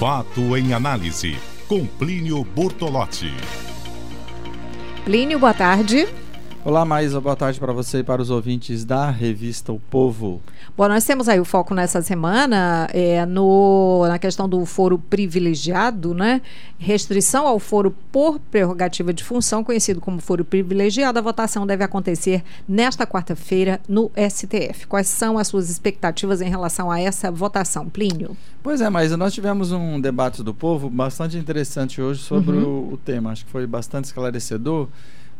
Fato em análise, com Plínio Bortolotti. Plínio, boa tarde. Olá, Maísa, boa tarde para você e para os ouvintes da revista O Povo. Bom, nós temos aí o foco nessa semana é, no, na questão do foro privilegiado, né? Restrição ao foro por prerrogativa de função, conhecido como foro privilegiado. A votação deve acontecer nesta quarta-feira no STF. Quais são as suas expectativas em relação a essa votação, Plínio? Pois é, Maísa, nós tivemos um debate do Povo bastante interessante hoje sobre uhum. o, o tema. Acho que foi bastante esclarecedor.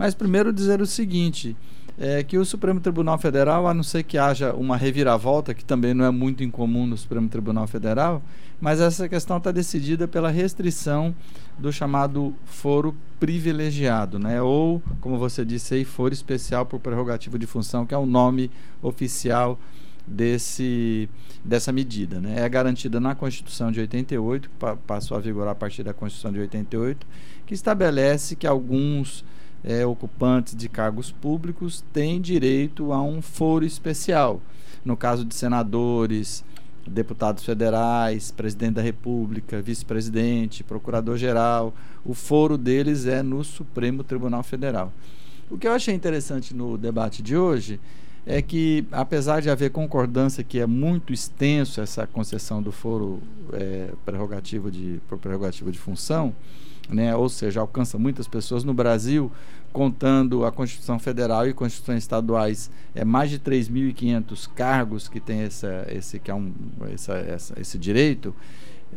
Mas primeiro dizer o seguinte, é que o Supremo Tribunal Federal, a não ser que haja uma reviravolta, que também não é muito incomum no Supremo Tribunal Federal, mas essa questão está decidida pela restrição do chamado foro privilegiado, né? ou, como você disse aí, foro especial por prerrogativa de função, que é o nome oficial desse, dessa medida. Né? É garantida na Constituição de 88, que passou a vigorar a partir da Constituição de 88, que estabelece que alguns é, ocupantes de cargos públicos têm direito a um foro especial. No caso de senadores, deputados federais, presidente da República, vice-presidente, procurador-geral, o foro deles é no Supremo Tribunal Federal. O que eu achei interessante no debate de hoje é que, apesar de haver concordância que é muito extenso essa concessão do foro é, prerrogativa de, por prerrogativa de função, né? ou seja, alcança muitas pessoas no Brasil, contando a Constituição Federal e Constituições estaduais, é mais de 3.500 cargos que tem essa, esse, que é um, essa, essa, esse direito,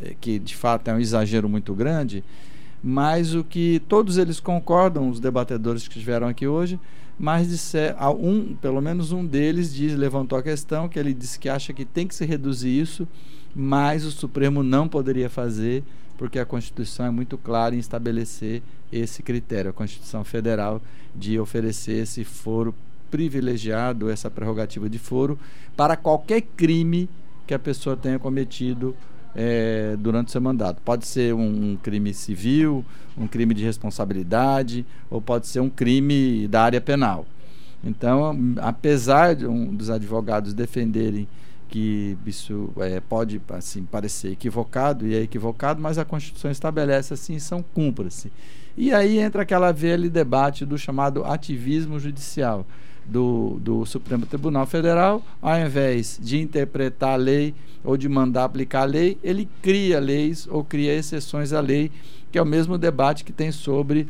é, que de fato é um exagero muito grande, mas o que todos eles concordam, os debatedores que estiveram aqui hoje, mas disser, um, pelo menos um deles diz, levantou a questão que ele disse que acha que tem que se reduzir isso, mas o Supremo não poderia fazer porque a Constituição é muito clara em estabelecer esse critério, a Constituição Federal, de oferecer esse foro privilegiado, essa prerrogativa de foro, para qualquer crime que a pessoa tenha cometido é, durante seu mandato. Pode ser um, um, crime civil, um crime de responsabilidade, ou pode ser um crime da área penal. Então, apesar de um, dos advogados defenderem que isso é, pode assim parecer equivocado e é equivocado, mas a Constituição estabelece assim, são cumpra-se. E aí entra aquela velha debate do chamado ativismo judicial do, do Supremo Tribunal Federal, ao invés de interpretar a lei ou de mandar aplicar a lei, ele cria leis ou cria exceções à lei, que é o mesmo debate que tem sobre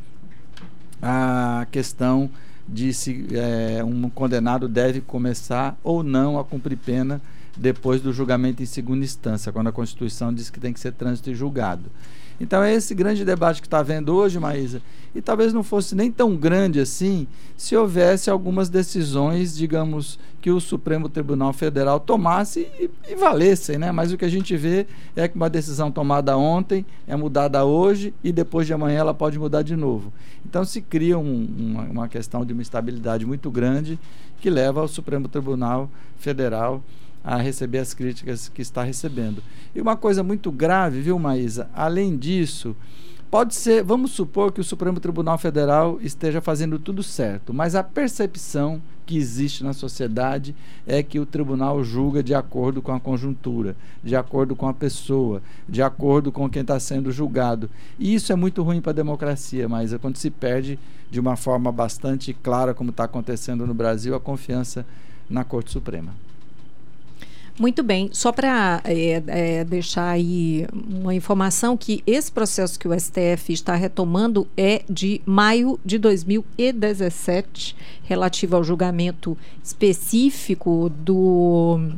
a questão de se é, um condenado deve começar ou não a cumprir pena depois do julgamento em segunda instância, quando a Constituição diz que tem que ser trânsito e julgado. Então é esse grande debate que está havendo hoje, Maísa, e talvez não fosse nem tão grande assim se houvesse algumas decisões, digamos, que o Supremo Tribunal Federal tomasse e, e valessem, né? Mas o que a gente vê é que uma decisão tomada ontem é mudada hoje e depois de amanhã ela pode mudar de novo. Então se cria um, uma, uma questão de uma estabilidade muito grande que leva ao Supremo Tribunal Federal a receber as críticas que está recebendo. E uma coisa muito grave, viu, Maísa? Além disso, pode ser, vamos supor que o Supremo Tribunal Federal esteja fazendo tudo certo, mas a percepção que existe na sociedade é que o tribunal julga de acordo com a conjuntura, de acordo com a pessoa, de acordo com quem está sendo julgado. E isso é muito ruim para a democracia, mas é quando se perde de uma forma bastante clara, como está acontecendo no Brasil, a confiança na Corte Suprema. Muito bem, só para é, é, deixar aí uma informação que esse processo que o STF está retomando é de maio de 2017, relativo ao julgamento específico do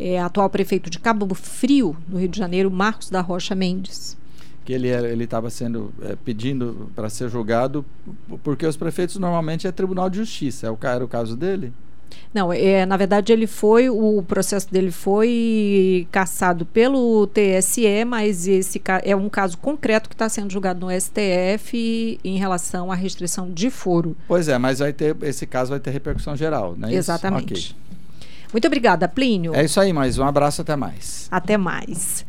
é, atual prefeito de Cabo Frio, no Rio de Janeiro, Marcos da Rocha Mendes que ele ele estava sendo é, pedindo para ser julgado porque os prefeitos normalmente é Tribunal de Justiça. É o era o caso dele? Não, é, na verdade ele foi, o processo dele foi cassado pelo TSE, mas esse é um caso concreto que está sendo julgado no STF em relação à restrição de foro. Pois é, mas vai ter, esse caso vai ter repercussão geral, né? Exatamente. Okay. Muito obrigada, Plínio. É isso aí, mais um abraço, até mais. Até mais.